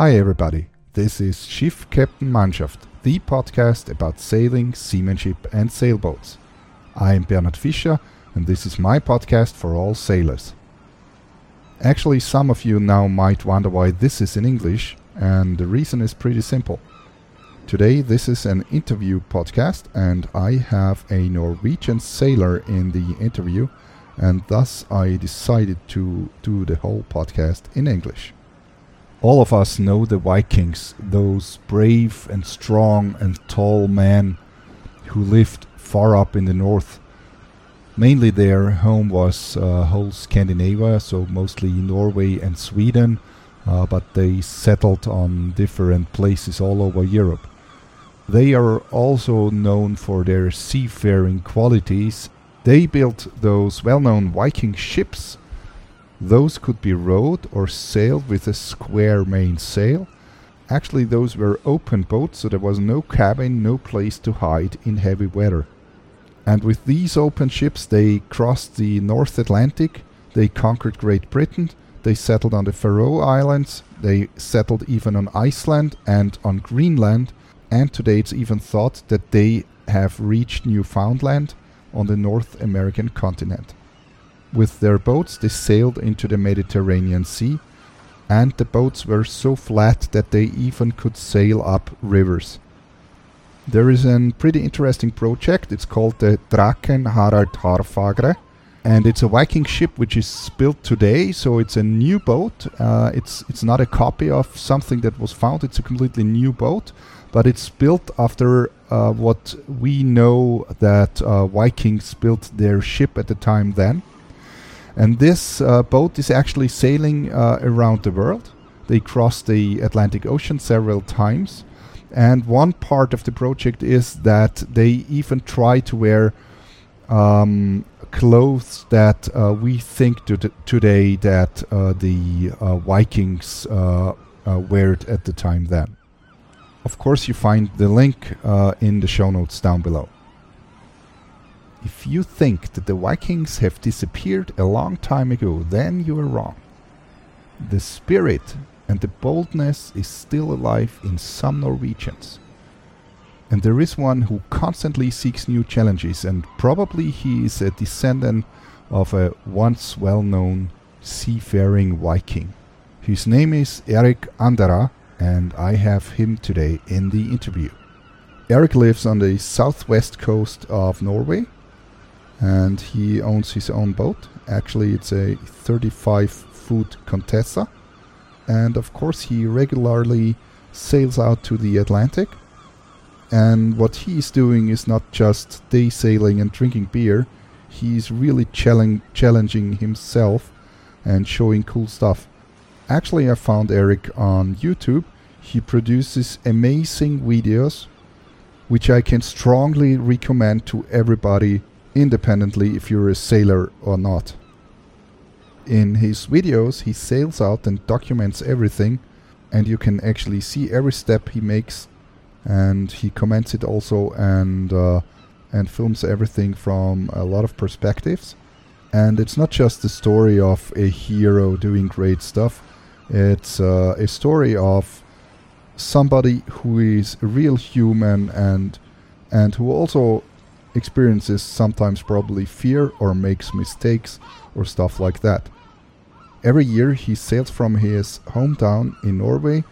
Hi, everybody. This is Schiff Captain Mannschaft, the podcast about sailing, seamanship, and sailboats. I am Bernhard Fischer, and this is my podcast for all sailors. Actually, some of you now might wonder why this is in English, and the reason is pretty simple. Today, this is an interview podcast, and I have a Norwegian sailor in the interview, and thus I decided to do the whole podcast in English. All of us know the Vikings, those brave and strong and tall men who lived far up in the north. Mainly their home was uh, whole Scandinavia, so mostly Norway and Sweden, uh, but they settled on different places all over Europe. They are also known for their seafaring qualities. They built those well known Viking ships those could be rowed or sailed with a square mainsail. Actually, those were open boats, so there was no cabin, no place to hide in heavy weather. And with these open ships, they crossed the North Atlantic, they conquered Great Britain, they settled on the Faroe Islands, they settled even on Iceland and on Greenland, and today it's even thought that they have reached Newfoundland on the North American continent. With their boats, they sailed into the Mediterranean Sea, and the boats were so flat that they even could sail up rivers. There is a pretty interesting project. It's called the Draken Harald Haarfagre, and it's a Viking ship which is built today. So it's a new boat. Uh, it's it's not a copy of something that was found. It's a completely new boat, but it's built after uh, what we know that uh, Vikings built their ship at the time then. And this uh, boat is actually sailing uh, around the world. They cross the Atlantic Ocean several times. And one part of the project is that they even try to wear um, clothes that uh, we think to today that uh, the uh, Vikings uh, wear at the time then. Of course, you find the link in the show notes down below. If you think that the Vikings have disappeared a long time ago, then you are wrong. The spirit and the boldness is still alive in some Norwegians. And there is one who constantly seeks new challenges, and probably he is a descendant of a once well known seafaring Viking. His name is Erik Aanderaa, and I have him today in the interview. Erik lives on the southwest coast of Norway and he owns his own boat. Actually, it's a 35 foot Contessa, and of course, he regularly sails out to the Atlantic. And what he's doing is not just day sailing and drinking beer, he's really challeng- challenging himself and showing cool stuff. Actually, I found Erik on YouTube. He produces amazing videos, which I can strongly recommend to everybody independently if you're a sailor or not. In his videos, he sails out and documents everything, and you can actually see every step he makes, and he comments it also and uh, and films everything from a lot of perspectives. And it's not just the story of a hero doing great stuff; it's uh, a story of somebody who is a real human and and who also experiences sometimes probably fear or makes mistakes or stuff like that. Every year he sails from his hometown in Norway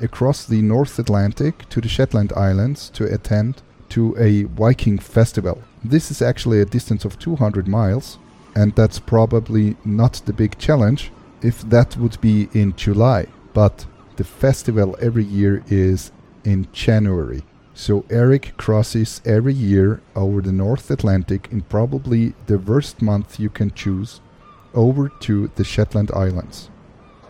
across the North Atlantic to the Shetland Islands to attend to a Viking festival. This is actually a distance of 200 miles, and that's probably not the big challenge if that would be in July. But the festival every year is in January. So Erik crosses every year over the North Atlantic in probably the worst month you can choose over to the Shetland Islands.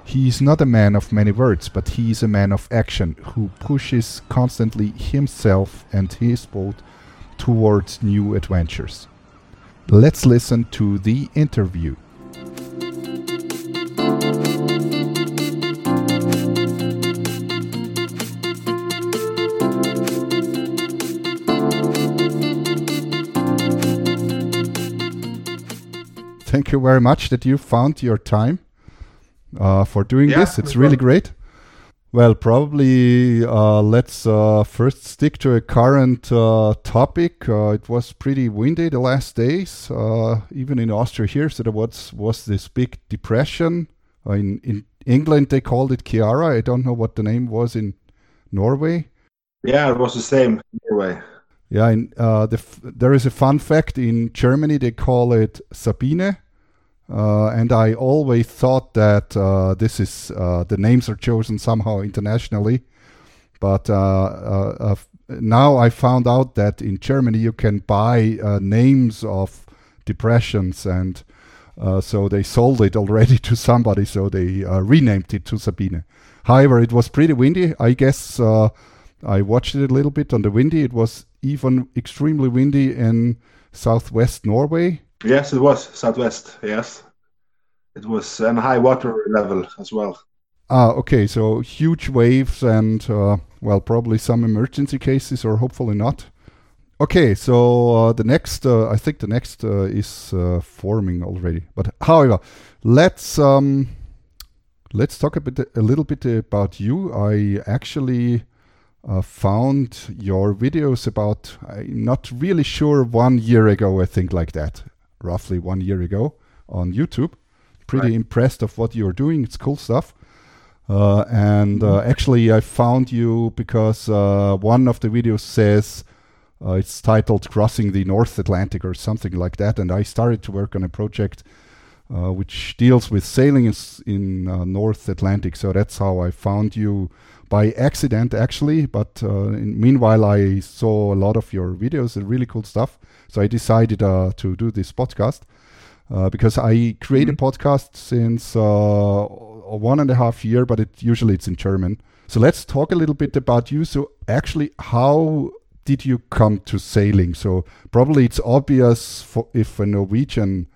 He is not a man of many words, but he is a man of action who pushes constantly himself and his boat towards new adventures. Let's listen to the interview. Thank you very much that you found your time uh, for doing yeah, this. It's really great. Well, probably uh, let's uh, first stick to a current uh, topic. Uh, it was pretty windy the last days, uh, even in Austria here. So there was was this big depression. Uh, in in England, they called it Ciara. I don't know what the name was in Norway. Yeah, it was the same in Norway. Yeah, in, the f- there is a fun fact in Germany. They call it Sabine. Uh, and I always thought that uh, this is uh, the names are chosen somehow internationally, but uh, uh, now I found out that in Germany you can buy names of depressions, and so they sold it already to somebody, so they renamed it to Sabine. However, it was pretty windy. I guess I watched it a little bit on the windy. It was even extremely windy in southwest Norway Yes, it was southwest. Yes, it was and high water level as well. Ah, okay. So huge waves and uh, well, probably some emergency cases, or hopefully not. Okay, so uh, the next, uh, I think the next uh, is uh, forming already. But however, let's um, let's talk a bit, a little bit about you. I actually uh, found your videos about, I'm not really sure, one year ago, I think, like that roughly one year ago on YouTube. Pretty right. impressed of what you're doing. It's cool stuff. Uh, and uh, mm-hmm. actually, I found you because uh, one of the videos says uh, it's titled "Crossing the North Atlantic" or something like that. And I started to work on a project uh, which deals with sailing in, in uh, North Atlantic. So that's how I found you by accident, actually. But in, meanwhile, I saw a lot of your videos really cool stuff. So I decided uh, to do this podcast uh, because I create mm-hmm. a podcast since uh, one and a half year, but it usually it's in German. So let's talk a little bit about you. So actually, how did you come to sailing? So probably it's obvious for if a Norwegian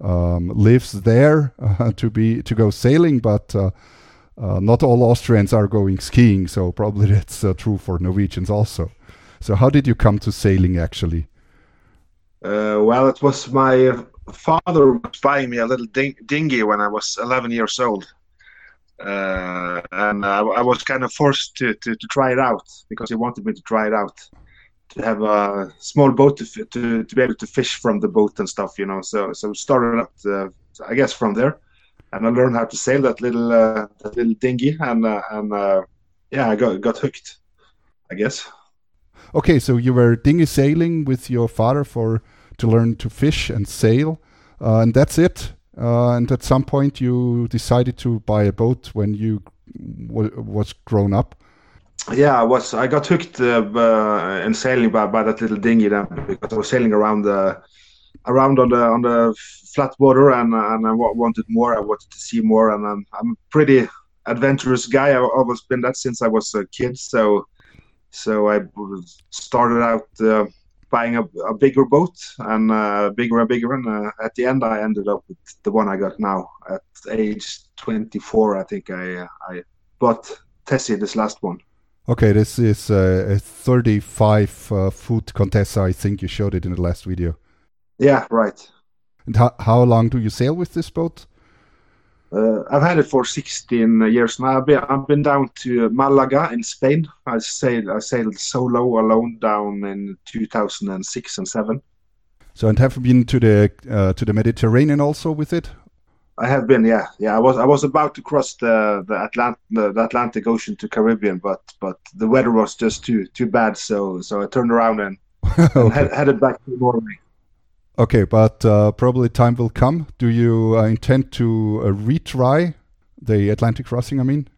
um, lives there uh, to be to go sailing, but uh, uh, not all Austrians are going skiing. So probably that's uh, true for Norwegians also. So how did you come to sailing actually? Uh, well, it was my father buying me a little ding- dinghy when I was 11 years old. Uh, and I, I, was kind of forced to, to, to, try it out because he wanted me to try it out to have a small boat to, to, to be able to fish from the boat and stuff you know. So so started up uh, I guess from there. And I learned how to sail that little uh, that little dinghy and uh, and uh, yeah I got got hooked I guess Okay, so you were dinghy sailing with your father for to learn to fish and sail, uh, and that's it. Uh, and at some point, you decided to buy a boat when you was grown up. Yeah, I was. I got hooked uh, uh, in sailing by, by that little dinghy then because I was sailing around the around on the on the flat water and and I wanted more. I wanted to see more, and I'm I'm a pretty adventurous guy. I've always been that since I was a kid. So so I started out uh, buying a, a, bigger boat and uh, bigger and bigger. And uh, at the end, I ended up with the one I got now. At age 24, I think I I bought Tessie, this last one. Okay, this is a 35 uh, foot Contessa. I think you showed it in the last video. Yeah, right. And how, how long do you sail with this boat? Uh, I've had it for 16 years now. I've been, I've been down to Malaga in Spain. I sailed I sailed solo alone down in 2006 and seven. So and have you been to the uh, to the Mediterranean also with it? I have been, yeah, yeah. I was I was about to cross the the, Atlant- the, the Atlantic Ocean to Caribbean, but but the weather was just too too bad. So so I turned around and, okay. and head, headed back to Norway. Okay, but uh, probably time will come. Do you uh, intend to uh, retry the Atlantic crossing? I mean,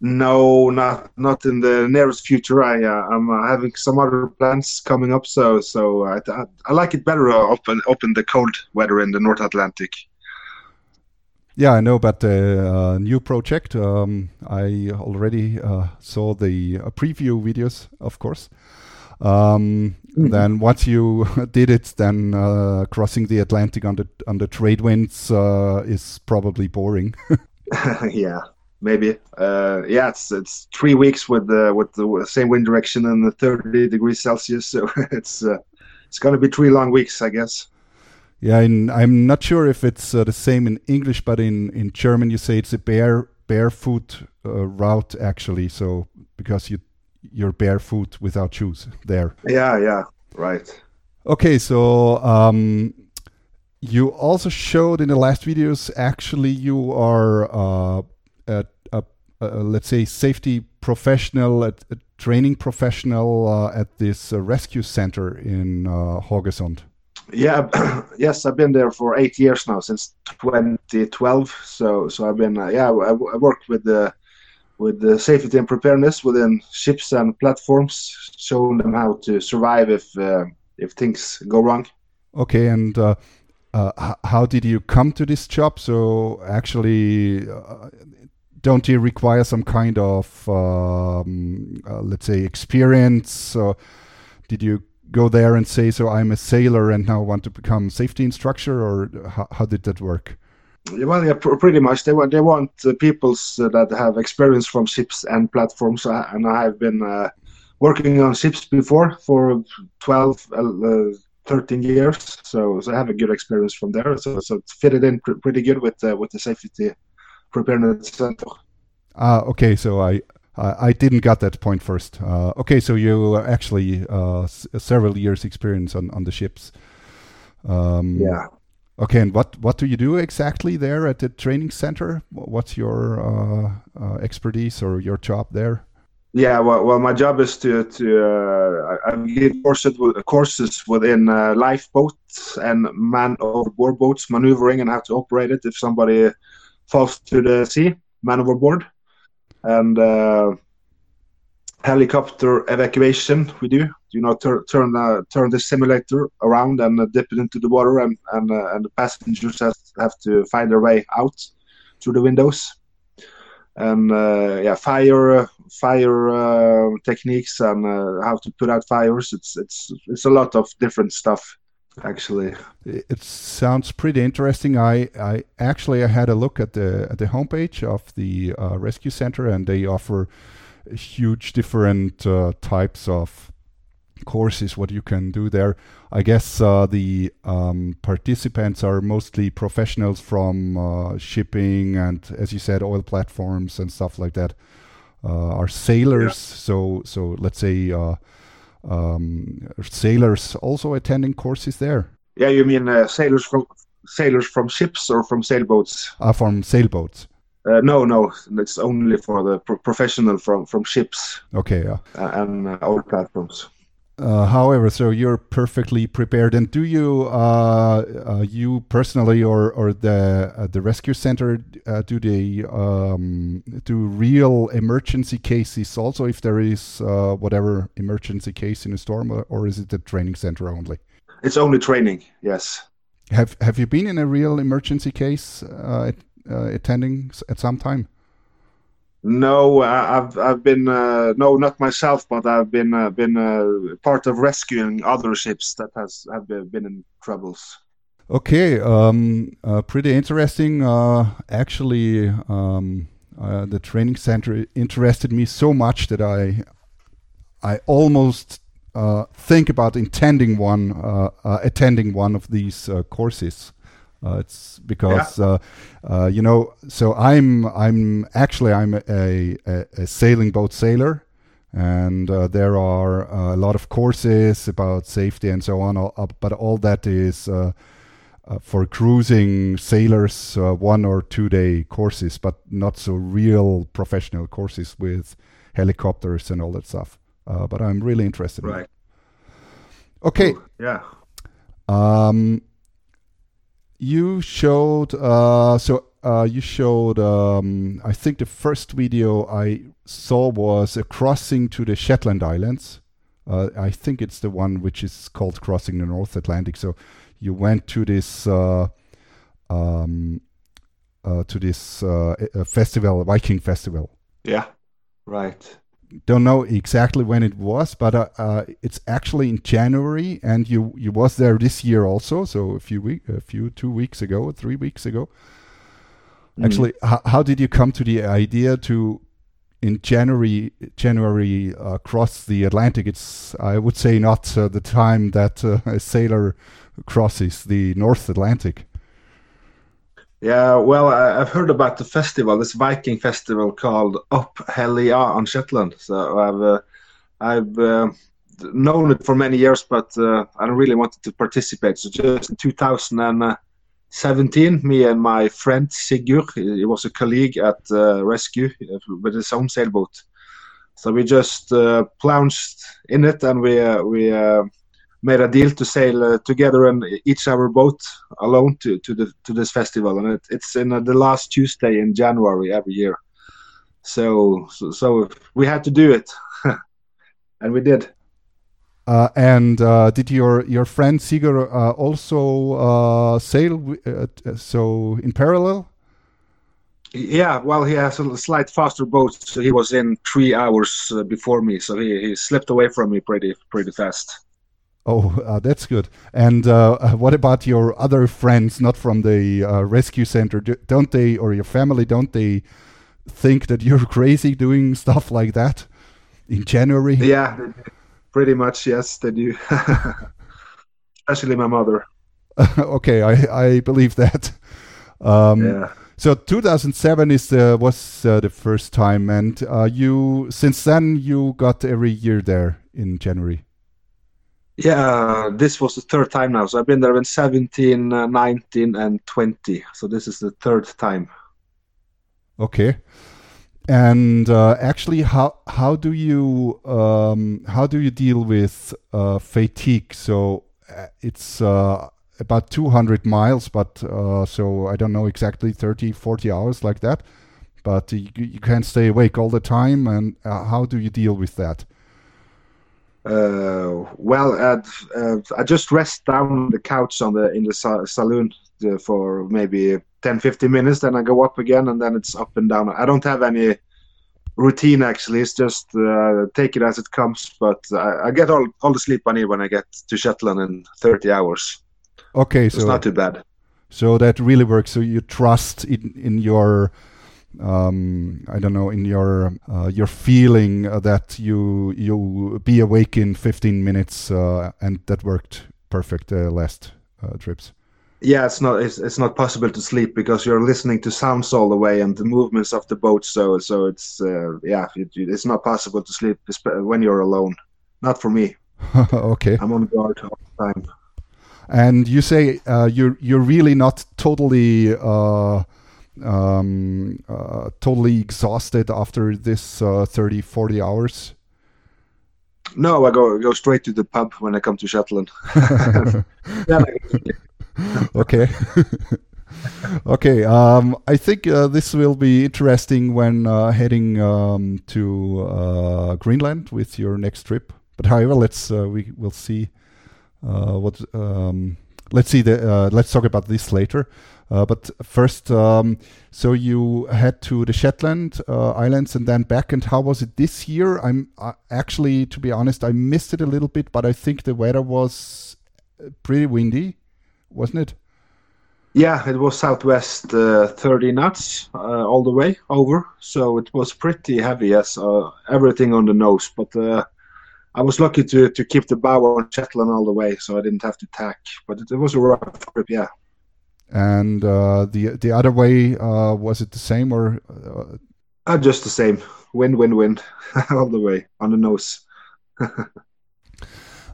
no, not not in the nearest future. I uh, I'm uh, having some other plans coming up, so so I, I, I like it better uh, up in, up in the cold weather in the North Atlantic. Yeah, I know about the new project. Um, I already saw the preview videos, of course. Um, mm-hmm. Then once you did it, then uh, crossing the Atlantic on the on the trade winds uh, is probably boring. yeah, maybe. Uh, yeah, it's it's three weeks with the with the same wind direction and the 30 degrees Celsius, so it's uh, it's going to be three long weeks, I guess. Yeah, in, I'm not sure if it's uh, the same in English, but in, in German you say it's a bear barefoot uh, route actually. So because you you're barefoot without shoes there. Yeah, yeah, right. Okay, so um, you also showed in the last videos. Actually, you are uh, a, a, a, let's say safety professional, a, a training professional uh, at this uh, rescue center in uh. Yeah, yes, I've been there for eight years now, since 2012. So, so I've been, uh, yeah, I, I worked with the with the safety and preparedness within ships and platforms, showing them how to survive if uh, if things go wrong. Okay, and uh, uh, how did you come to this job? So actually, uh, don't you require some kind of um, uh, let's say experience? did you go there and say, "So I'm a sailor and now want to become safety instructor," or how, how did that work? Well, yeah, pr- pretty much. They want they want uh, people uh, that have experience from ships and platforms, uh, and I have been uh, working on ships before for 12, uh, 13 years. So, so I have a good experience from there. So, so it fitted in pr- pretty good with uh, with the safety preparedness center. Ah, okay. So I I didn't got that point first. okay, so you actually s- several years experience on on the ships. Um, yeah. Okay, and what what do you do exactly there at the training center? What's your uh, uh, expertise or your job there? Yeah, well, well my job is to to uh, I give courses courses within uh, lifeboats and man overboard boats, maneuvering and how to operate it if somebody falls to the sea, man overboard, and uh, helicopter evacuation. We do you know tur- turn uh, turn the simulator around and uh, dip it into the water and and, uh, and the passengers have, have to find their way out through the windows. And uh, yeah fire fire uh, techniques and uh, how to put out fires. It's it's it's a lot of different stuff actually. It sounds pretty interesting. I i actually i had a look at the at the homepage of the rescue center and they offer huge different types of courses what you can do there i guess uh, the um, participants are mostly professionals from uh, shipping and as you said oil platforms and stuff like that uh, are sailors yeah. so so let's say uh, um, sailors also attending courses there yeah you mean uh, sailors from sailors from ships or from sailboats uh, from sailboats uh, no, no, it's only for the pro professional from from ships. Okay, yeah, and uh, oil platforms. Uh, however, so you're perfectly prepared. And do you, uh, uh, you personally, or or the uh, the rescue center, uh, do they um, do real emergency cases also if there is uh, whatever emergency case in a storm, or, or is it the training center only? It's only training. Yes. Have Have you been in a real emergency case attending at some time? No, I've I've been uh, no, not myself, but I've been uh, been uh, part of rescuing other ships that has have been in troubles. Okay, um, uh, pretty interesting. Uh, actually, um, uh, the training center interested me so much that I I almost think about intending one, attending one of these courses. Uh, it's because yeah. uh, uh, you know. So I'm I'm actually I'm a, a, a sailing boat sailor, and uh, there are uh, a lot of courses about safety and so on. Uh, but all that is for cruising sailors, one or two day courses, but not so real professional courses with helicopters and all that stuff. but I'm really interested. Right. In okay. Ooh, yeah. Um, you showed uh, so uh, you showed um, I think the first video I saw was a crossing to the Shetland Islands. Uh, I think it's the one which is called crossing the North Atlantic. So you went to this uh, um, uh, to this uh, festival, Viking festival. Yeah, right don't know exactly when it was, but uh, uh, it's actually in January, and you you was there this year also. So a few week, a few two weeks ago, three weeks ago. Mm. Actually, how did you come to the idea to in January January uh, cross the Atlantic? It's I would say not uh, the time that uh, a sailor crosses the North Atlantic. Yeah, well, I, have heard about the festival, this Viking festival called Up Helly Aa on Shetland. So I've uh, I've uh, known it for many years, but uh, I don't really wanted to participate. So just in 2017, me and my friend Sigurd, he was a colleague at uh, Rescue uh, with his own sailboat. So we just uh, plunged in it, and we we made a deal to sail uh, together and each our boat alone to, to the to this festival, and it, it's in uh, the last Tuesday in January every year. So so, so we had to do it, and we did. Uh, and uh, did your your friend Sigurd uh, also uh, sail so in parallel? Yeah, well, he has a slight faster boat, so he was in three hours before me. So he, he slipped away from me pretty pretty fast. Oh, uh, that's good. And uh, uh, what about your other friends, not from the uh, rescue center? Don't they, or your family, don't they think that you're crazy doing stuff like that in January? Yeah, pretty much. Yes, they do. Especially my mother. okay, I, I believe that. Um, yeah. So 2007 is the was uh, the first time, and uh, you since then you got every year there in January. Yeah, this was the third time now. So I've been there in 17, uh, 19, and 20. So this is the third time. Okay. And uh, actually, how how do you um, how do you deal with uh, fatigue? So uh, it's uh, about 200 miles, but uh, so I don't know exactly 30, 40 hours like that. But you, you can't stay awake all the time. And how do you deal with that? Uh, well, uh, I just rest down on the couch on the in the sa- saloon uh, for maybe 10, 15 minutes. Then I go up again, and then it's up and down. I don't have any routine actually. It's just uh, take it as it comes. But I, I, get all all the sleep I need when I get to Shetland in 30 hours. Okay, so it's not too bad. So that really works. So you trust in in your um, I don't know, in your uh, your feeling that you you be awake in 15 minutes, uh, and that worked perfect uh, last uh, trips. Yeah, it's not it's, it's not possible to sleep because you're listening to sounds all the way and the movements of the boat. So so it's uh, yeah, it, it's not possible to sleep when you're alone. Not for me. okay. I'm on guard all the time. And you say uh, you're you're really not totally um, uh, totally exhausted after this uh, 30, 40 hours? No, I go go straight to the pub when I come to Shetland. okay. okay. Um, I think uh, this will be interesting when uh, heading um, to uh, Greenland with your next trip. But however, let's uh, we will see uh, what. Um, let's see the. Uh, let's talk about this later. Uh, but first, um, so you head to the Shetland uh, Islands and then back. And how was it this year? I'm uh, actually, to be honest, I missed it a little bit, but I think the weather was uh, pretty windy, wasn't it? Yeah, it was southwest uh, 30 knots all the way over, so it was pretty heavy as everything on the nose. But I was lucky to to keep the bow on Shetland all the way, so I didn't have to tack. But it, it was a rough trip, yeah. And uh, the the other way uh, was it the same or? Uh, uh just the same. Win, win, win, all the way on the nose.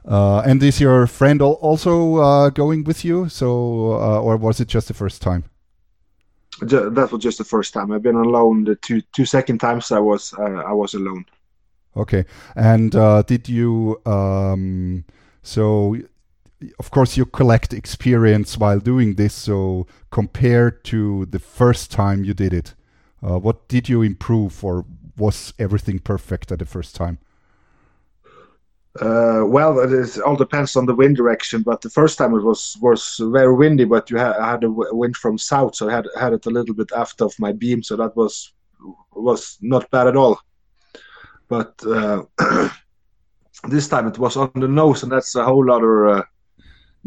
Uh, and is your friend also uh, going with you? So, or was it just the first time? That was just the first time. I've been alone. The two two second times I was I was alone. Okay. And did you? Um, so of course you collect experience while doing this so compared to the first time you did it uh, what did you improve or was everything perfect at the first time uh, well, it all depends on the wind direction. But the first time it was was very windy, but you had, had a wind from south, so I had had it a little bit aft of my beam, so that was was not bad at all. But uh, this time it was on the nose, and that's a whole other uh,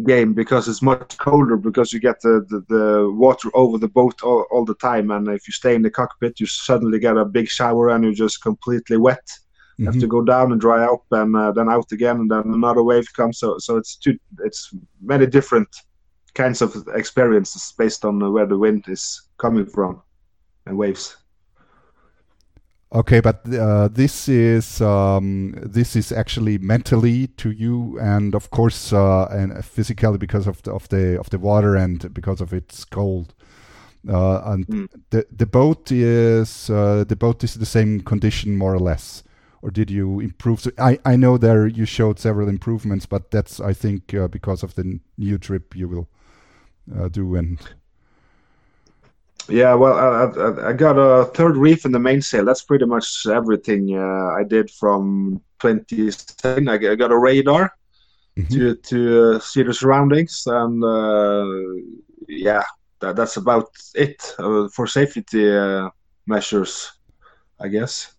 game because it's much colder because you get the, the, the water over the boat all, all, the time and if you stay in the cockpit you suddenly get a big shower and you're just completely wet you mm-hmm. have to go down and dry up and uh, then out again and then another wave comes so so it's two it's many different kinds of experiences based on where the wind is coming from and waves. Okay, but uh, this is um, this is actually mentally to you, and of course, uh, and physically because of the, of the of the water and because of its cold. Uh, and mm. the the boat is uh, the boat is the same condition more or less, or did you improve? So I I know there you showed several improvements, but that's I think uh, because of the new trip you will uh, do and yeah, well, I, I, got a third reef in the mainsail. That's pretty much everything uh, I did from 2010. I, I got a radar mm-hmm. to to uh, see the surroundings, and uh, yeah, that, that's about it uh, for safety uh, measures, I guess.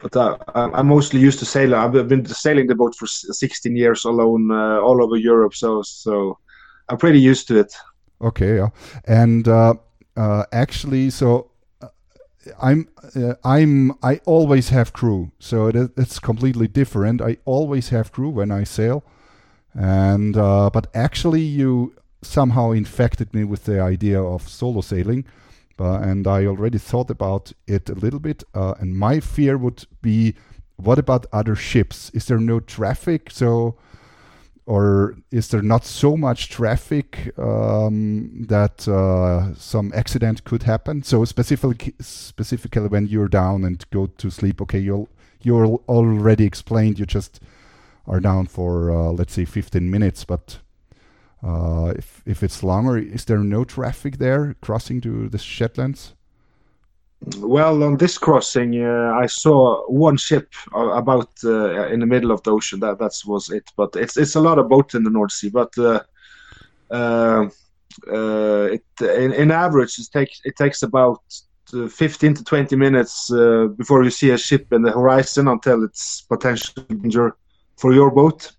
But uh, I'm mostly used to sailing. I've been sailing the boat for 16 years alone, all over Europe. So so I'm pretty used to it. Okay, yeah, and uh, uh, actually, so uh, I'm uh, I'm I always have crew, so it, it's completely different. I always have crew when I sail, and uh, but actually, you somehow infected me with the idea of solo sailing. Uh, and I already thought about it a little bit. Uh, and my fear would be, what about other ships? Is there no traffic? So or is there not so much traffic um, that uh, some accident could happen? So specifically, specifically when you're down and go to sleep, okay, you'll you're already explained. You just are down for uh, let's say 15 minutes, but uh, if if it's longer, is there no traffic there crossing to the Shetlands? Well, on this crossing, uh, I saw one ship uh, about uh, in the middle of the ocean. That that was it. But it's it's a lot of boats in the North Sea. But uh, uh, uh, it in, in, average it takes it takes about 15 to 20 minutes before you see a ship in the horizon until it's potential danger for your boat.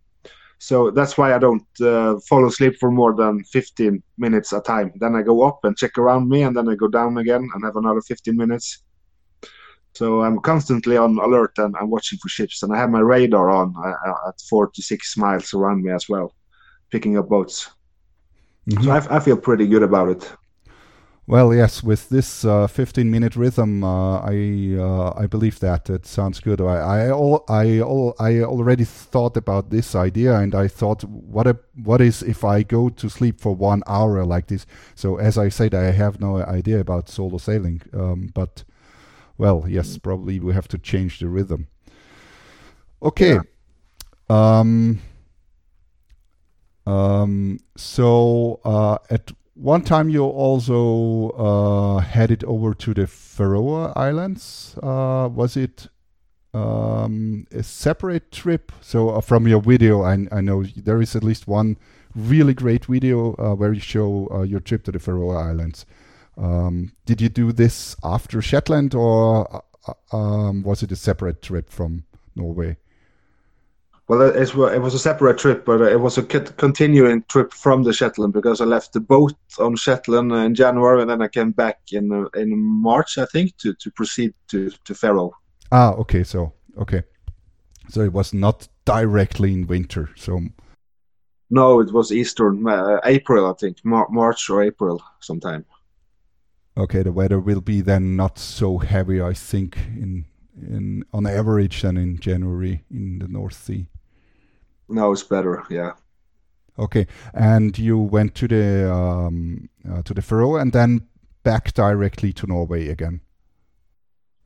So that's why I don't uh, fall asleep for more than 15 minutes a time. Then I go up and check around me, and then I go down again and have another 15 minutes. So I'm constantly on alert and I'm watching for ships, and I have my radar on uh, uh at 46 miles around me as well, picking up boats. Mm-hmm. So I, I feel pretty good about it. Well, yes, with this uh, 15 minute rhythm, uh, I uh, I believe that it sounds good. I I, all, I, all, I already thought about this idea, and I thought, what a, what is if I go to sleep for one hour like this? So as I said, I have no idea about solo sailing, um, but well, yes, probably we have to change the rhythm. Okay. Yeah. Um, um, so uh, at one time you also uh, headed over to the Faroe Islands. Uh, was it um, a separate trip? So uh, from your video, I, I, know there is at least one really great video uh, where you show uh, your trip to the Faroe Islands. Um, did you do this after Shetland, or uh, um, was it a separate trip from Norway? Well, it, it was a separate trip, but it was a continuing trip from the Shetland because I left the boat on Shetland in January and then I came back in in March, I think, to, to proceed to, to Faroe. Ah, okay, so okay, so it was not directly in winter, so. No, it was Easter, uh, April, I think, Mar- March or April, sometime. Okay, the weather will be then not so heavy, I think, in in on average than in January in the North Sea. No, it's better. Yeah. Okay, and you went to the um, uh, to the Faroe and then back directly to Norway again.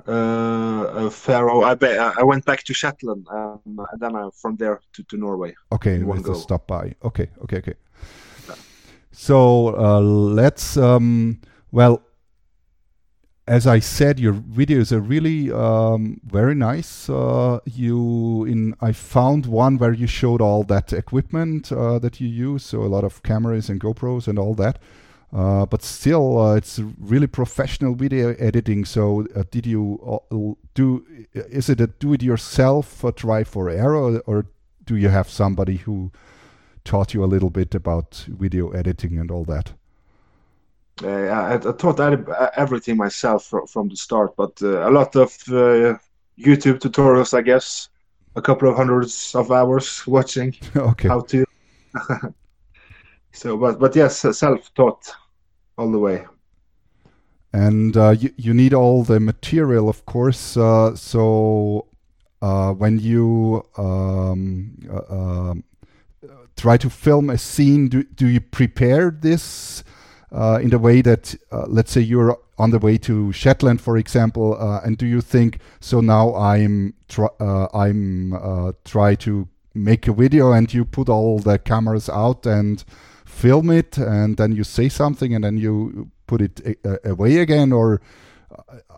Uh, uh Faroe. I I went back to Shetland, um, and then I, from there to, to Norway. Okay, with a stop by. Okay, okay, okay. Yeah. So uh, let's. Um, well, as I said, your videos are really um, very nice. Uh, you in I found one where you showed all that equipment uh, that you use, so a lot of cameras and GoPros and all that. Uh, but still, uh, it's really professional video editing. So, uh, did you uh, do? Is it a do-it-yourself try for error, or do you have somebody who taught you a little bit about video editing and all that? Uh, I, I, taught everything myself from, from the start, but uh, a lot of uh, YouTube tutorials, I guess, a couple of hundreds of hours watching okay. how to. So, but but yes, self-taught all the way. And uh, you you need all the material, of course. Uh, so uh, when you um, try to film a scene, do do you prepare this uh, in the way that, uh, let's say, you're on the way to Shetland, for example, uh, and do you think so? Now I'm try uh, I'm uh, try to make a video, and you put all the cameras out and film it and then you say something and then you put it away again or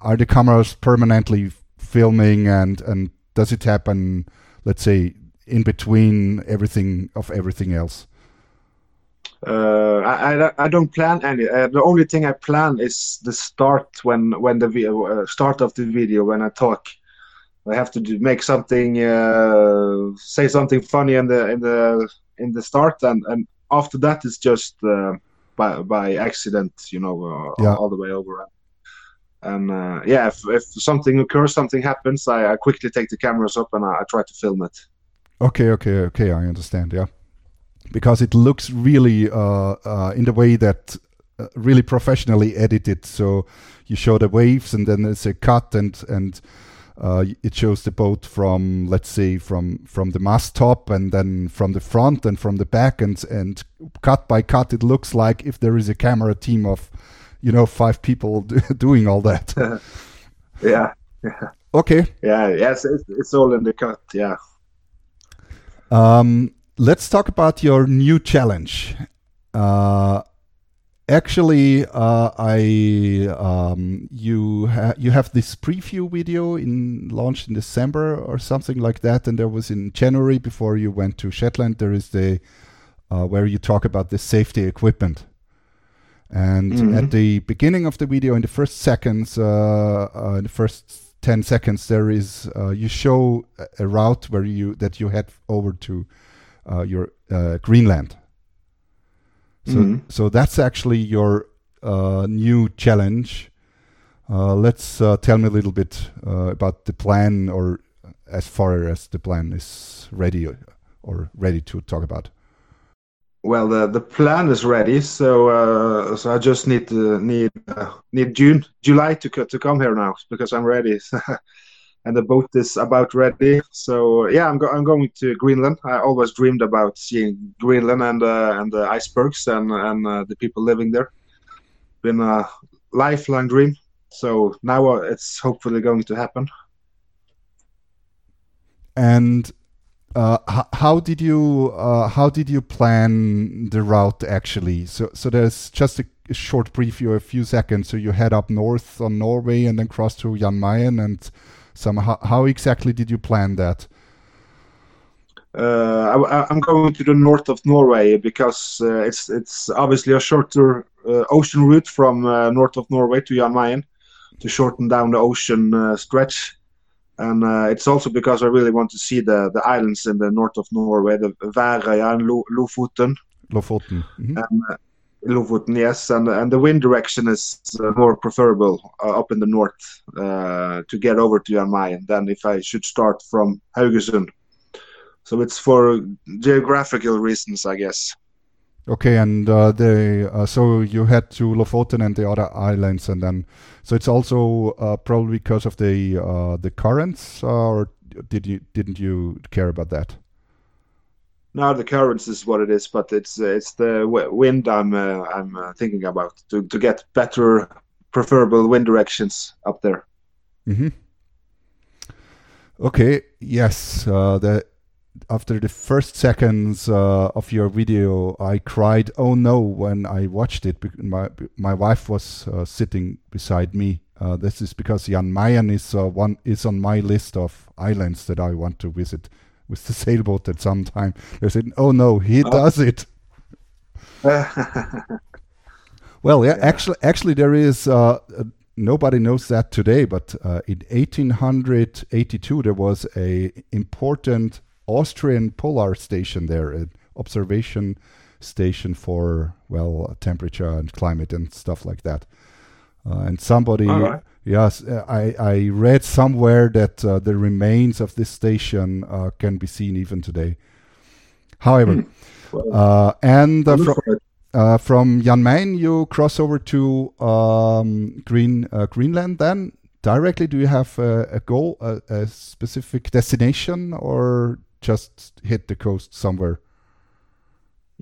are the cameras permanently filming and and does it happen let's say in between everything of everything else uh, I, I, don't plan any. Uh, the only thing I plan is the start when when the uh, start of the video when I talk. I have to do, make something, uh, say something funny in the in the in the start, and and after that it's just uh, by by accident, you know, uh, yeah. all the way over. And uh, yeah, if, if something occurs, something happens, I, I quickly take the cameras up and I, I, try to film it. Okay, okay, okay, I understand. Yeah, because it looks really uh, uh, in the way that uh, really professionally edited. So you show the waves, and then there's a cut, and and uh, it shows the boat from let's say from from the mast top and then from the front and from the back and and cut by cut it looks like if there is a camera team of you know five people doing all that. Yeah yeah. Okay. Yeah yes it's, it's all in the cut yeah. Um let's talk about your new challenge. Uh actually uh, i um, you ha- you have this preview video in launched in december or something like that and there was in january before you went to shetland. There is the uh, where you talk about the safety equipment. And mm-hmm. at the beginning of the video in the first seconds uh, uh in the first 10 seconds there is uh, you show a, a, route where you that you head over to uh, your greenland so, mm-hmm. so that's actually your uh, new challenge. Uh, let's uh, tell me a little bit uh, about the plan, or as far as the plan is ready or ready to talk about. Well, the the plan is ready, so uh, so I just need to need uh, need June, July to to come here now because I'm ready. and the boat is about ready. So yeah, I'm, go- I'm going to Greenland. I always dreamed about seeing Greenland and uh, and the icebergs and and uh, the people living there. Been a lifelong dream. So now uh, it's hopefully going to happen. And uh, h- how did you uh, how did you plan the route actually? So so there's just a, short preview, a few seconds. So you head up north on Norway and then cross to Jan Mayen and some how, how exactly did you plan that uh, I, am going to the north of Norway because uh, it's it's obviously a shorter uh, ocean route from uh, north of Norway to Jan Mayen to shorten down the ocean uh, stretch, and uh, it's also because I really want to see the, the islands in the north of Norway, the Værøya and Lofoten. Lofoten. Mm-hmm. And, Lofoten, yes, and and the wind direction is uh, more preferable uh, up in the north uh, to get over to Jan Mayen than if I should start from Haugesund. So it's for geographical reasons, I guess. Okay, and uh, they uh, so you head to Lofoten and the other islands, and then so it's also uh, probably because of the the currents, or did you didn't you care about that? Now the currents is what it is, but it's uh, it's the wind I'm uh, I'm uh, thinking about to to get better, preferable wind directions up there. Mm-hmm. Okay. Yes. Uh, the after the first seconds uh, of your video, I cried, "Oh no!" when I watched it. My my wife was uh, sitting beside me. this is because Jan Mayen is one is on my list of islands that I want to visit with the sailboat at some time. They said, "Oh no, he oh. does it." well, yeah, yeah, actually, actually, there is. Uh, uh, nobody knows that today, but uh, in 1882 there was a important Austrian polar station there, an observation station for well temperature and climate and stuff like that. Uh, and somebody right. Yes, uh, I, I read somewhere that uh, the remains of this station uh, can be seen even today. However, hmm. well, uh, and uh, from uh, from Jan Mayen, you cross over to um, Green uh, Greenland. Then directly, do you have a, a goal, a, a, specific destination, or just hit the coast somewhere?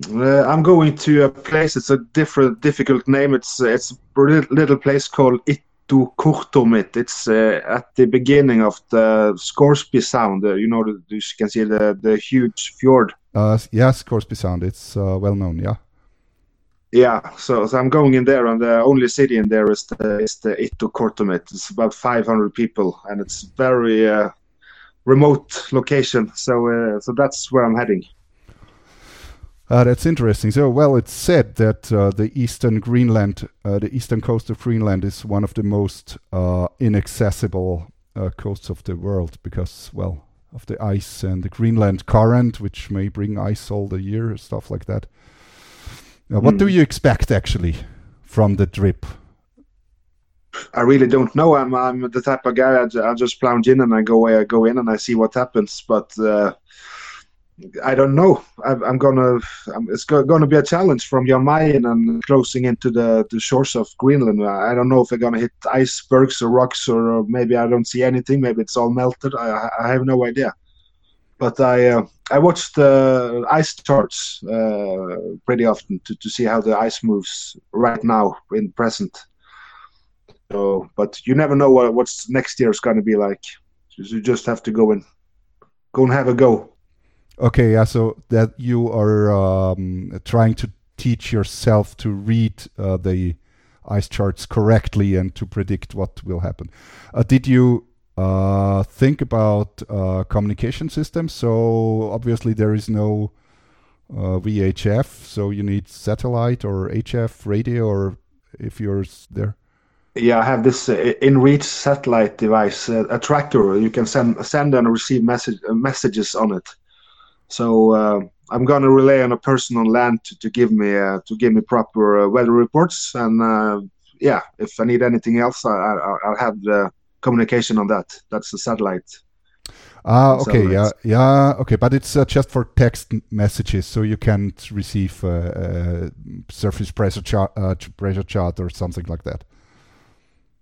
Uh, I'm going to a place. It's a different, difficult name. It's it's a little place called Ittoqqortoormiit. It's uh, at the beginning of the Scoresby Sound. Uh, you know, you can see the the huge fjord. Uh, yes, Scoresby Sound. It's uh, well known. Yeah. Yeah, so, so I'm going in there, and the only city in there is the is the Ittoqqortoormiit. It's about 500 people, and it's very uh, remote location. So uh, so that's where I'm heading. Uh, that's interesting. So, well, it's said that uh, the eastern Greenland, uh, the eastern coast of Greenland, is one of the most uh, inaccessible uh, coasts of the world because, well, of the ice and the Greenland current, which may bring ice all the year, stuff like that. Uh, what do hmm. you expect actually from the trip? I really don't know. I'm I'm the type of guy I, I just plunge in and I go I go in and I see what happens. But uh, I don't know. I, am gonna. I'm, it's go, gonna be a challenge from Jan Mayen and closing into the, the shores of Greenland. I don't know if they're gonna hit icebergs or rocks or maybe I don't see anything. Maybe it's all melted. I, I have no idea but I uh, I watch the ice charts uh, pretty often to, to see how the ice moves right now in present. So, but you never know what what's next year is going to be like. You just have to go and go and have a go. Okay, yeah. So that you are um, trying to teach yourself to read uh, the ice charts correctly and to predict what will happen. Uh, did you uh, think about uh, communication systems. So obviously there is no uh, VHF, so you need satellite or HF radio, or if you're there. Yeah, I have this uh, InReach satellite device, uh, a tracker. You can send send and receive message messages on it. So I'm going to rely on a person on land to, to give me to give me proper weather reports, and yeah, if I need anything else, I, I, I'll have the communication on that. That's the satellite. Ah, okay, yeah, yeah, okay, but it's uh, just for text messages, so you can't receive uh, uh, surface pressure chart, uh, pressure chart, or something like that.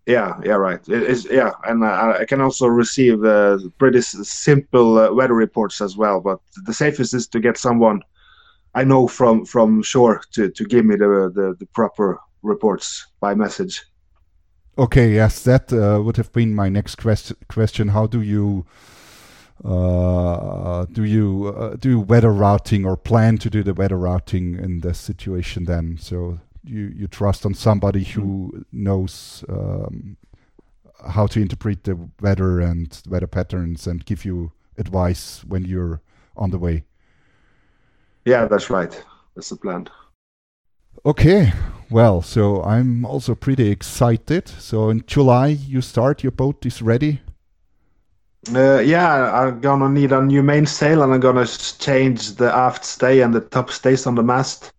Yeah, yeah, right. It is, yeah, and I can also receive uh, pretty simple uh, weather reports as well. But the safest is to get someone I know from from shore to to give me the the, the proper reports by message. Okay, yes, that uh, would have been my next quest question. How do you uh, do you uh, do weather routing or plan to do the weather routing in this situation? Then, so you you trust on somebody who mm. knows um, how to interpret the weather and weather patterns and give you advice when you're on the way. Yeah, that's right. That's the plan. Okay, well, so I'm also pretty excited. So in July you start, your boat is ready. Uh, yeah, I'm gonna need a new mainsail, and I'm gonna change the aft stay and the top stays on the mast.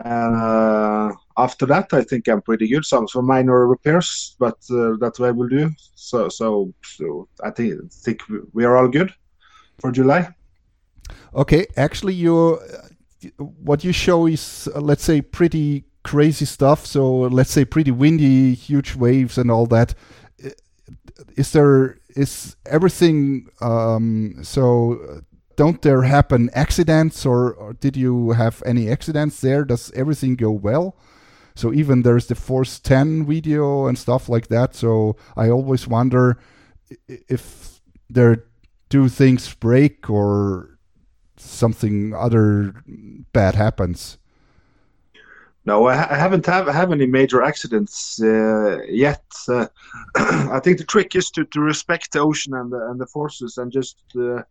And uh, after that, I think I'm pretty good. Some some minor repairs, but uh, that's what I will do. So so so I think think we are all good for July. Okay, actually, you what you show is uh, let's say pretty crazy stuff. So let's say pretty windy, huge waves and all that. Is there is everything um, so? Don't there happen accidents, or, or did you have any accidents there? Does everything go well? So even there's the Force 10 video and stuff like that. So I always wonder if there do things break or something other bad happens? No, I, haven't have, have any major accidents uh, yet. Uh, I think the trick is to, to respect the ocean and the, and the forces and just uh,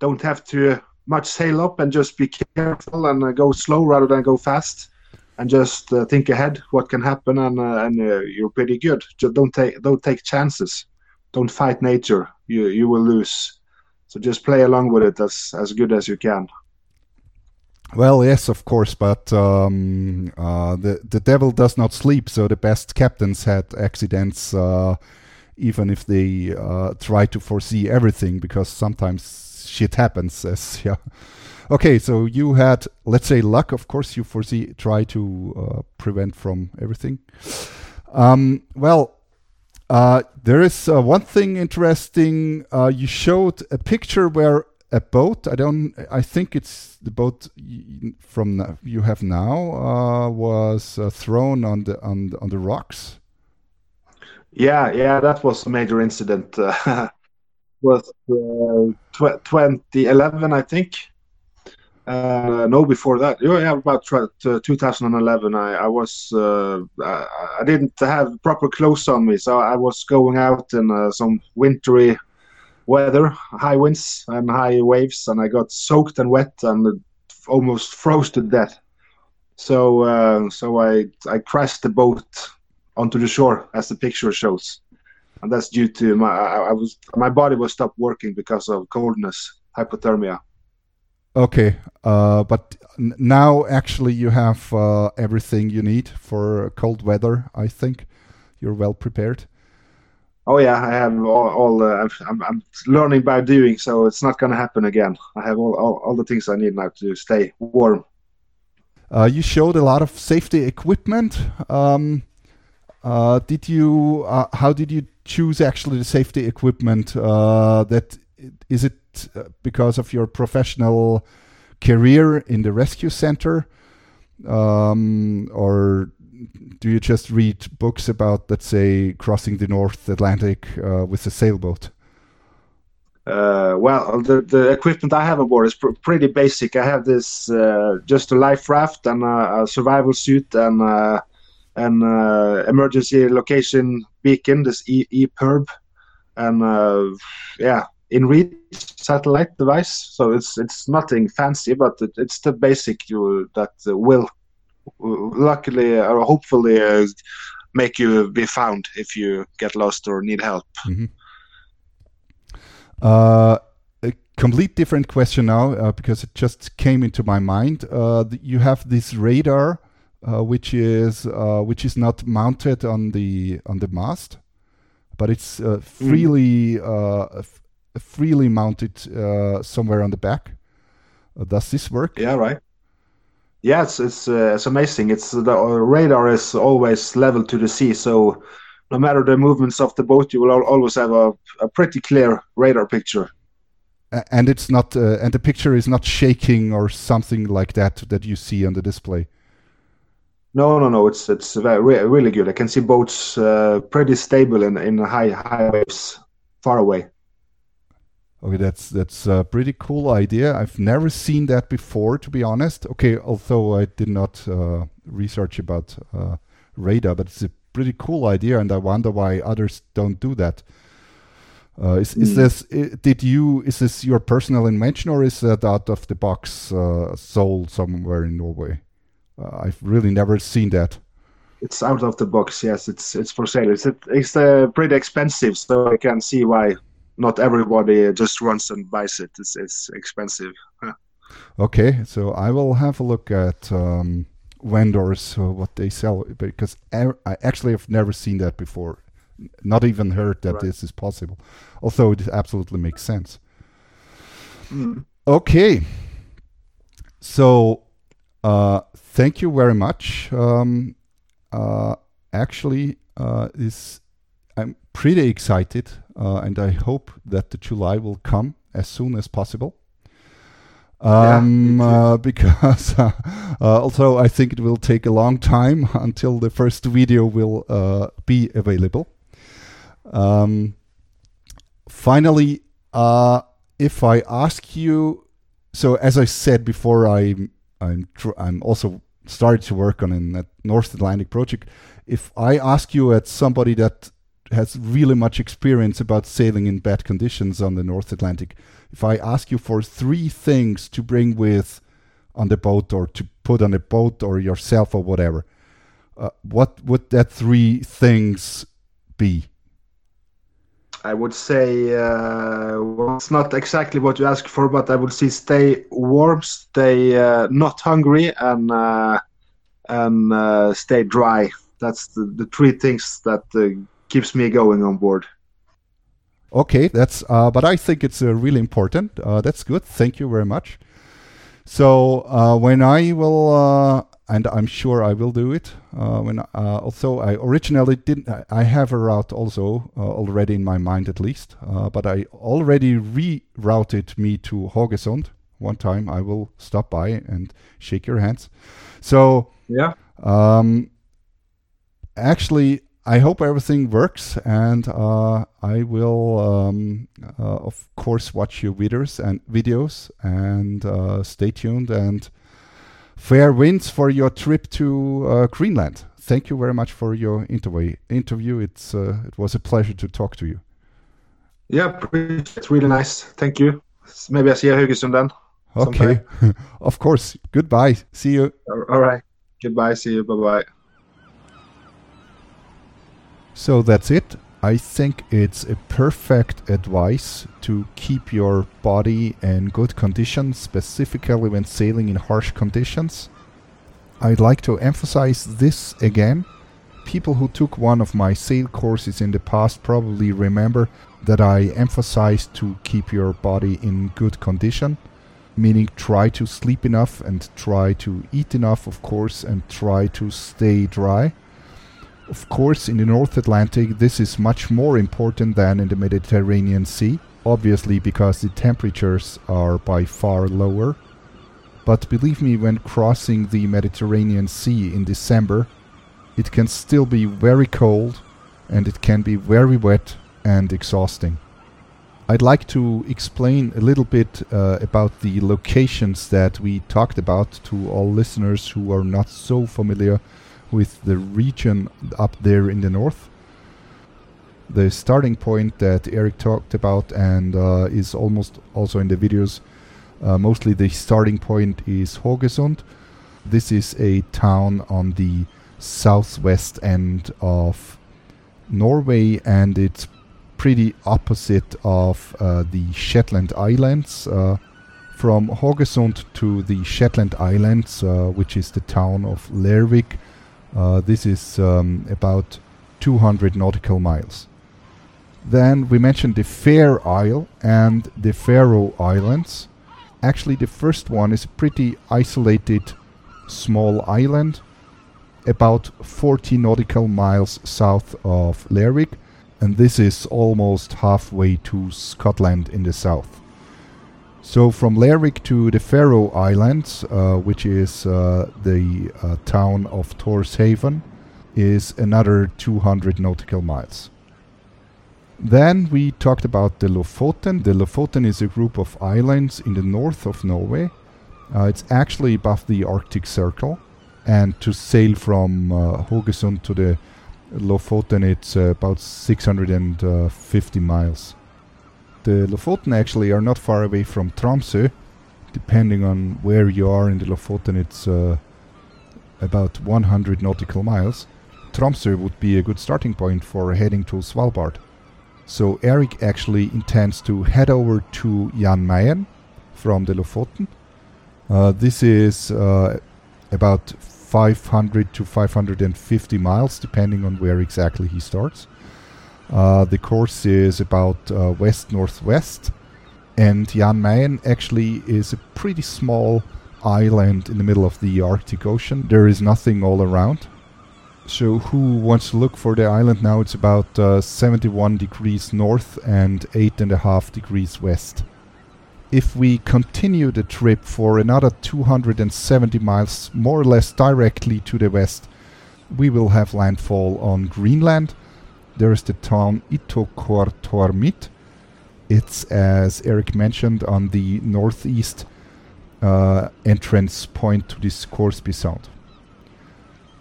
don't have to much sail up and just be careful and uh, go slow rather than go fast and just uh, think ahead what can happen and uh, and you're pretty good. Just don't take don't take chances. Don't fight nature. You you will lose. So just play along with it as as good as you can. Well, yes, of course, but um, uh, the the devil does not sleep. So the best captains had accidents, uh, even if they uh, try to foresee everything, because sometimes shit happens. As yeah. Okay, so you had let's say luck. Of course, you foresee try to uh, prevent from everything. Um, well, uh, there is uh, one thing interesting. Uh, you showed a picture where a boat. I don't. I think it's the boat from you have now uh, was uh, thrown on the on on the rocks. Yeah, yeah, that was a major incident. was 2011, I think. Uh, no, before that, yeah, about 2011. I, I was uh, I, didn't have proper clothes on me, so I was going out in uh, some wintry weather, high winds and high waves, and I got soaked and wet and almost froze to death. So uh, so I I crashed the boat onto the shore, as the picture shows, and that's due to my I, I was my body was stopped working because of coldness, hypothermia. Okay, uh, but now actually you have uh, everything you need for cold weather. I think you're well prepared. Oh yeah, I have all. all uh, I'm, I'm learning by doing, so it's not going to happen again. I have all, all, all the things I need now to stay warm. Uh, you showed a lot of safety equipment. Um, uh, did you? Uh, how did you choose actually the safety equipment? that is it uh, because of your professional career in the rescue center? Um, or do you just read books about, let's say, crossing the North Atlantic uh, with a sailboat? Uh, well, the, the equipment I have aboard is pr pretty basic. I have this uh, just a life raft and a, a survival suit and uh, an uh, emergency location beacon, this e, e and uh, yeah, InReach satellite device. So it's it's nothing fancy, but it, it's the basic you that will luckily or hopefully uh, make you be found if you get lost or need help. Mm-hmm. Uh, a complete different question now uh, because it just came into my mind. Uh, you have this radar, uh, which is uh, which is not mounted on the on the mast, but it's uh, mm. freely mm freely mounted uh, somewhere on the back. Uh, does this work? Yeah, right. Yeah, it's it's, uh, it's amazing. It's the radar is always level to the sea, so no matter the movements of the boat, you will always have a, a pretty clear radar picture. And it's not, uh, and the picture is not shaking or something like that that you see on the display. No, no, no. It's it's very, really good. I can see boats uh, pretty stable in in high high waves far away. Okay, that's that's a pretty cool idea. I've never seen that before, to be honest. Okay, although I did not uh, research about uh, radar, but it's a pretty cool idea, and I wonder why others don't do that. Uh, is, mm. is hmm. this did you is this your personal invention or is that out of the box uh, sold somewhere in Norway? Uh, I've really never seen that. It's out of the box. Yes, it's it's for sale. It's it's uh, pretty expensive, so I can see why not everybody just runs and buys it. It's, it's expensive. okay, so I will have a look at um, vendors uh, what they sell because I actually have never seen that before. Not even heard that right. this is possible. Although it absolutely makes sense. Mm. Okay, so uh, thank you very much. Um, uh, actually, uh, is I'm pretty excited, uh, and I hope that the July will come as soon as possible. Um, yeah, uh, because uh, also I think it will take a long time until the first video will uh, be available. Um, finally, uh, if I ask you, so as I said before, I'm I'm I'm also started to work on a North Atlantic project. If I ask you at somebody that has really much experience about sailing in bad conditions on the North Atlantic. If I ask you for three things to bring with on the boat or to put on a boat or yourself or whatever, uh, what would that three things be? I would say uh, well, it's not exactly what you ask for, but I would say stay warm, stay uh, not hungry, and uh, and uh, stay dry. That's the, the three things that uh, keeps me going on board. Okay, that's. Uh, but I think it's really important. That's good. Thank you very much. So when I will, and I'm sure I will do it. Uh, when uh, although I originally didn't, I- I have a route also uh, already in my mind at least. Uh, but I already rerouted me to Haugesund one time. I will stop by and shake your hands. So Yeah. um, actually, I hope everything works, and uh, I will, um, uh, of course, watch your videos and videos, and uh, stay tuned. And fair winds for your trip to uh, Greenland. Thank you very much for your interview. Interview. It's uh, it was a pleasure to talk to you. Yeah, it's really nice. Thank you. Maybe I see you Haugesund then. Okay, of course. Goodbye. See you. All- All right. Goodbye. See you. Bye bye. So that's it. I think it's a perfect advice to keep your body in good condition, specifically when sailing in harsh conditions. I'd like to emphasize this again. People who took one of my sail courses in the past probably remember that I emphasized to keep your body in good condition, meaning try to sleep enough and try to eat enough, of course, and try to stay dry. Of course, in the North Atlantic, this is much more important than in the Mediterranean Sea, obviously because the temperatures are by far lower. But believe me, when crossing the Mediterranean Sea in December, it can still be very cold and it can be very wet and exhausting. I'd like to explain a little bit uh, about the locations that we talked about to all listeners who are not so familiar with the region up there in the north. The starting point that Erik talked about and uh, is almost also in the videos, uh, mostly the starting point is Haugesund. This is a town on the southwest end of Norway and it's pretty opposite of uh, the Shetland Islands. Uh, from Haugesund to the Shetland Islands, uh, which is the town of Lerwick, uh, this is um, about 200 nautical miles. Then we mentioned the Fair Isle and the Faroe Islands. Actually, the first one is a pretty isolated small island, about 40 nautical miles south of Lerwick, and this is almost halfway to Scotland in the south. So from Lerwick to the Faroe Islands, uh, which is uh, the uh, town of Torshaven, is another 200 nautical miles. Then we talked about the Lofoten. The Lofoten is a group of islands in the north of Norway. Uh, it's actually above the Arctic Circle, and to sail from uh, Haugesund to the Lofoten, it's uh, about 650 miles. The Lofoten actually are not far away from Tromsø. Depending on where you are in the Lofoten, it's uh, about 100 nautical miles. Tromsø would be a good starting point for heading to Svalbard. So Erik actually intends to head over to Jan Mayen from the Lofoten. Uh, this is uh, about 500 to 550 miles, depending on where exactly he starts. Uh, the course is about uh, west northwest, and Jan Mayen actually is a pretty small island in the middle of the Arctic Ocean. There is nothing all around. So, who wants to look for the island now? It's about uh, 71 degrees north and 8.5 degrees west. If we continue the trip for another 270 miles, more or less directly to the west, we will have landfall on Greenland. There is the town Ittoqqortoormiit. It's, as Erik mentioned, on the northeast uh, entrance point to the Scoresby Sound.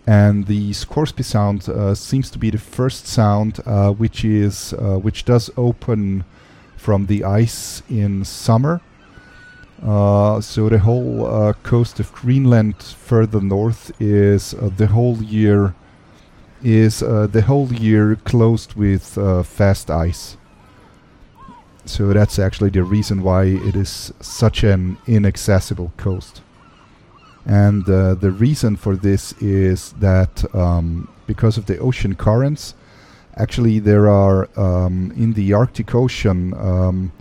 And the Scoresby Sound uh, seems to be the first sound uh, which is uh, which does open from the ice in summer. Uh, so the whole uh, coast of Greenland further north is the whole year is uh, the whole year closed with uh, fast ice. So that's actually the reason why it is such an inaccessible coast. And uh, the reason for this is that um, because of the ocean currents Actually, there are um, in the Arctic Ocean um,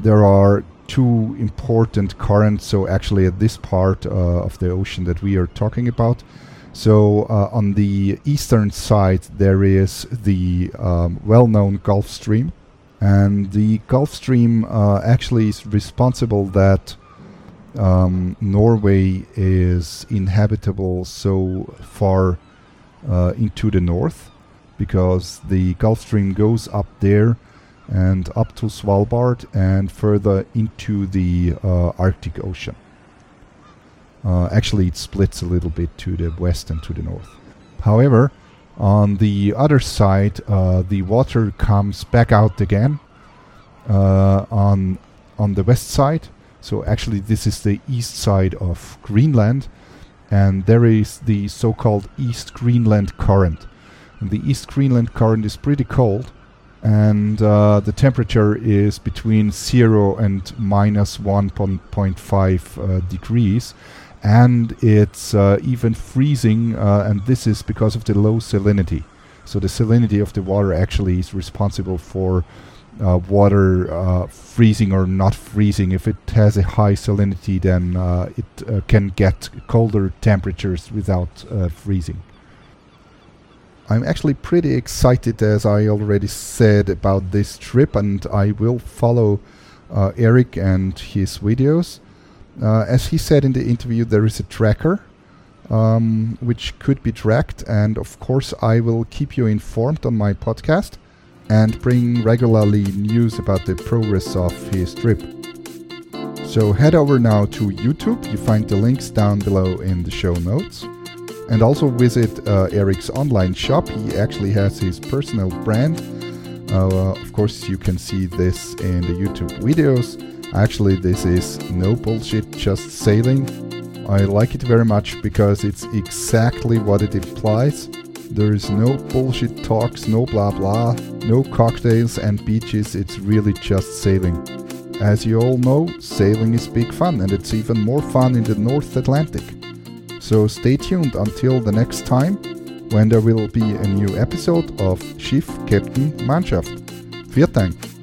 there are two important currents. So actually, at this part uh, of the ocean that we are talking about. So uh, on the eastern side, there is the um, well-known Gulf Stream, and the Gulf Stream uh, actually is responsible that um, Norway is inhabitable so far uh, into the north because the Gulf Stream goes up there and up to Svalbard and further into the uh, Arctic Ocean. Uh, actually, it splits a little bit to the west and to the north. However, on the other side, uh, the water comes back out again uh, on on the west side. So actually, this is the east side of Greenland, and there is the so-called East Greenland Current. And the East Greenland Current is pretty cold, and uh, the temperature is between zero and minus 1.5 uh, degrees and it's uh, even freezing uh, and this is because of the low salinity. So the salinity of the water actually is responsible for uh, water uh, freezing or not freezing. If it has a high salinity then uh, it uh, can get colder temperatures without freezing. I'm actually pretty excited as I already said about this trip and I will follow Erik and his videos uh, as he said in the interview, there is a tracker um, which could be tracked, and of course, I will keep you informed on my podcast and bring regularly news about the progress of his trip. So head over now to YouTube. You find the links down below in the show notes. And also visit uh, Erik's online shop. He actually has his personal brand. Uh, of course, you can see this in the YouTube videos. Actually, this is no bullshit, just sailing. I like it very much because it's exactly what it implies. There is no bullshit talks, no blah blah, no cocktails and beaches, it's really just sailing. As you all know, sailing is big fun and it's even more fun in the North Atlantic. So stay tuned until the next time when there will be a new episode of Schiff Captain Mannschaft. Vielen Dank!